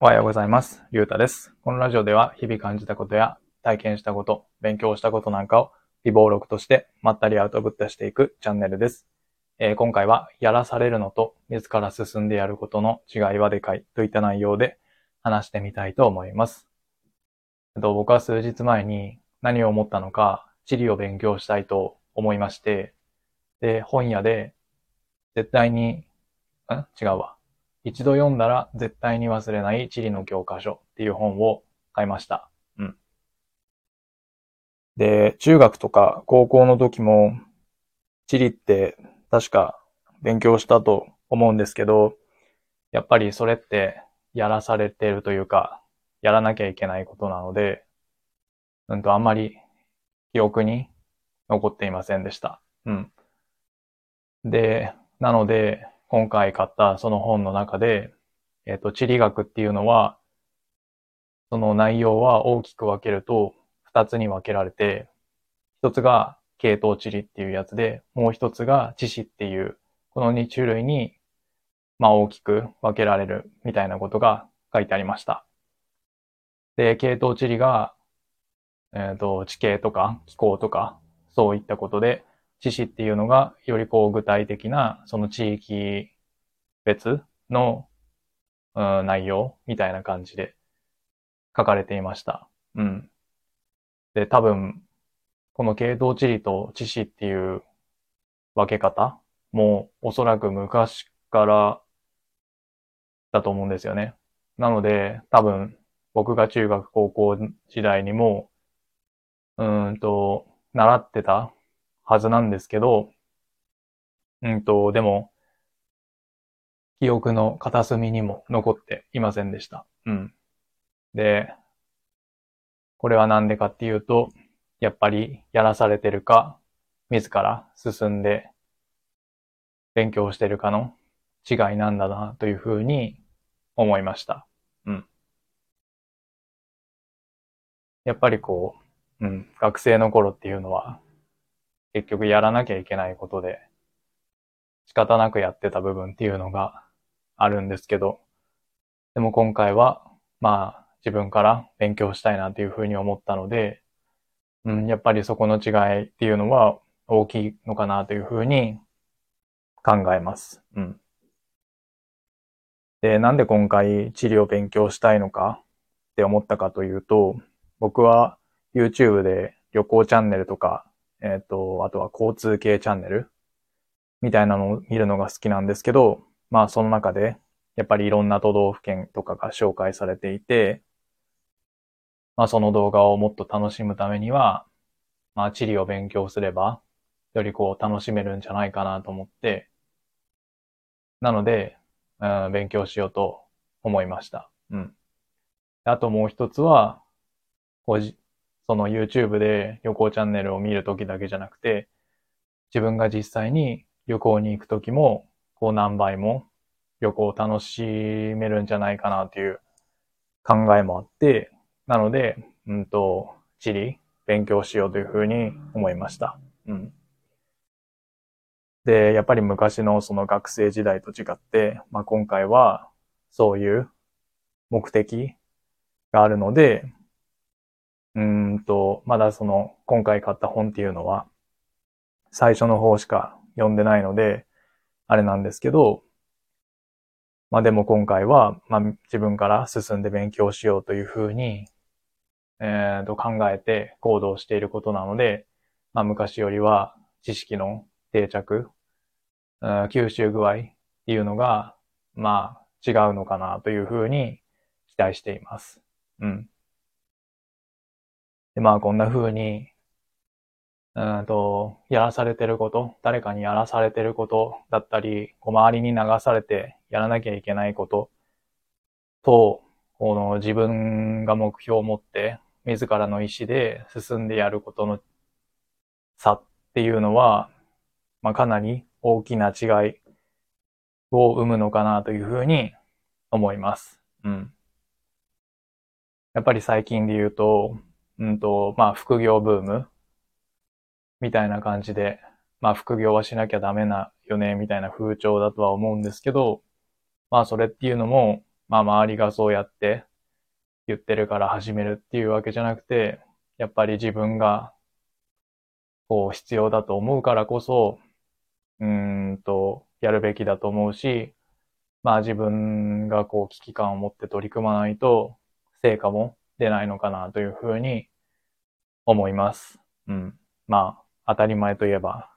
おはようございます。ゆうたです。このラジオでは日々感じたことや体験したこと、勉強したことなんかを微暴録としてまったりアウトプットしていくチャンネルです。えー今回はやらされるのと自ら進んでやることの違いはでかいといった内容で話してみたいと思います。と僕は数日前に何を思ったのか地理を勉強したいと思いまして、で、本屋で絶対に、ん？違うわ。一度読んだら絶対に忘れない地理の教科書っていう本を買いました。うん。で、中学とか高校の時も地理って確か勉強したと思うんですけど、やっぱりそれってやらされてるというか、やらなきゃいけないことなので、うんとあんまり記憶に残っていませんでした。うん。で、なので、今回買ったその本の中で、えっ、と、地理学っていうのは、その内容は大きく分けると、二つに分けられて、一つが系統地理っていうやつで、もう一つが地史っていう、この二種類に、まあ大きく分けられるみたいなことが書いてありました。で、系統地理が、えっ、と、地形とか気候とか、そういったことで、知識っていうのが、よりこう具体的な、その地域別の、うん、内容みたいな感じで書かれていました。うん。で、多分、この系統地理と知識っていう分け方もおそらく昔からだと思うんですよね。なので、多分、僕が中学高校時代にも、うんと、習ってたはずなんですけど、うんと、でも、記憶の片隅にも残っていませんでした。うん。で、これはなんでかっていうと、やっぱりやらされてるか、自ら進んで勉強してるかの違いなんだなというふうに思いました。うん。やっぱりこう、うん、学生の頃っていうのは、結局やらなきゃいけないことで、仕方なくやってた部分っていうのがあるんですけど、でも今回は、まあ、自分から勉強したいなっていうふうに思ったので、うん、やっぱりそこの違いっていうのは大きいのかなというふうに考えます。うん。で、なんで今回地理を勉強したいのかって思ったかというと、僕は YouTube で旅行チャンネルとかえっ、と、あとは交通系チャンネルみたいなのを見るのが好きなんですけど、まあその中でやっぱりいろんな都道府県とかが紹介されていて、まあその動画をもっと楽しむためには、まあ地理を勉強すれば、よりこう楽しめるんじゃないかなと思って、なので、うん、勉強しようと思いました。うん。あともう一つは、こうじその YouTube で旅行チャンネルを見るときだけじゃなくて、自分が実際に旅行に行くときも、こう何倍も旅行を楽しめるんじゃないかなという考えもあって、なので、うんと、地理、勉強しようというふうに思いました。うん。で、やっぱり昔のその学生時代と違って、まあ今回はそういう目的があるので、うんと、まだその、今回買った本っていうのは、最初の方しか読んでないので、あれなんですけど、まあでも今回は、まあ自分から進んで勉強しようというふうに、えーと考えて行動していることなので、まあ昔よりは知識の定着、うん吸収具合っていうのが、まあ違うのかなというふうに期待しています。うん。で、まあ、こんな風に、うんと、やらされてること、誰かにやらされてることだったり、こう周りに流されてやらなきゃいけないことと、この自分が目標を持って、自らの意思で進んでやることの差っていうのは、まあ、かなり大きな違いを生むのかなというふうに思います。うん。やっぱり最近で言うと、うんと、まあ、副業ブーム？みたいな感じで、まあ、副業はしなきゃダメなよね、みたいな風潮だとは思うんですけど、まあ、それっていうのも、まあ周りがそうやって言ってるから始めるっていうわけじゃなくて、やっぱり自分がこう必要だと思うからこそ、うんと、やるべきだと思うし、まあ自分がこう危機感を持って取り組まないと成果も出ないのかなというふうに思います。うん。まあ当たり前といえば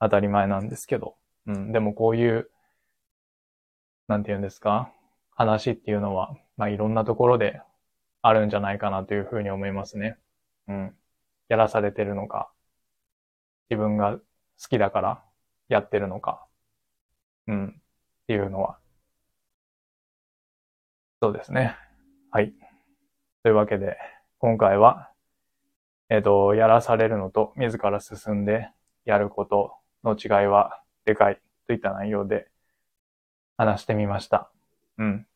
当たり前なんですけど、うん。でもこういう、なんて言うんですか？話っていうのは、まあいろんなところであるんじゃないかなというふうに思いますね。うん。やらされてるのか、自分が好きだからやってるのか、うん。っていうのは。そうですね。はい。というわけで、今回は、えっ、ー、と、やらされるのと自ら進んでやることの違いはでかいといった内容で話してみました。うん。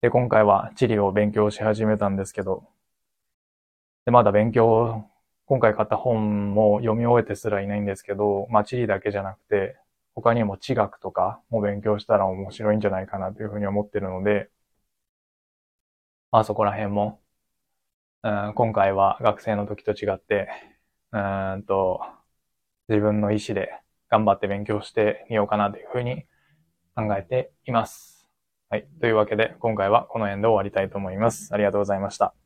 で、今回は地理を勉強し始めたんですけど、で、まだ勉強今回買った本も読み終えてすらいないんですけど、まあ地理だけじゃなくて、他にも地学とかも勉強したら面白いんじゃないかなというふうに思ってるので、まあそこら辺も、うん、今回は学生の時と違って、うんと、自分の意思で頑張って勉強してみようかなというふうに考えています。はい。というわけで、今回はこの辺で終わりたいと思います。ありがとうございました。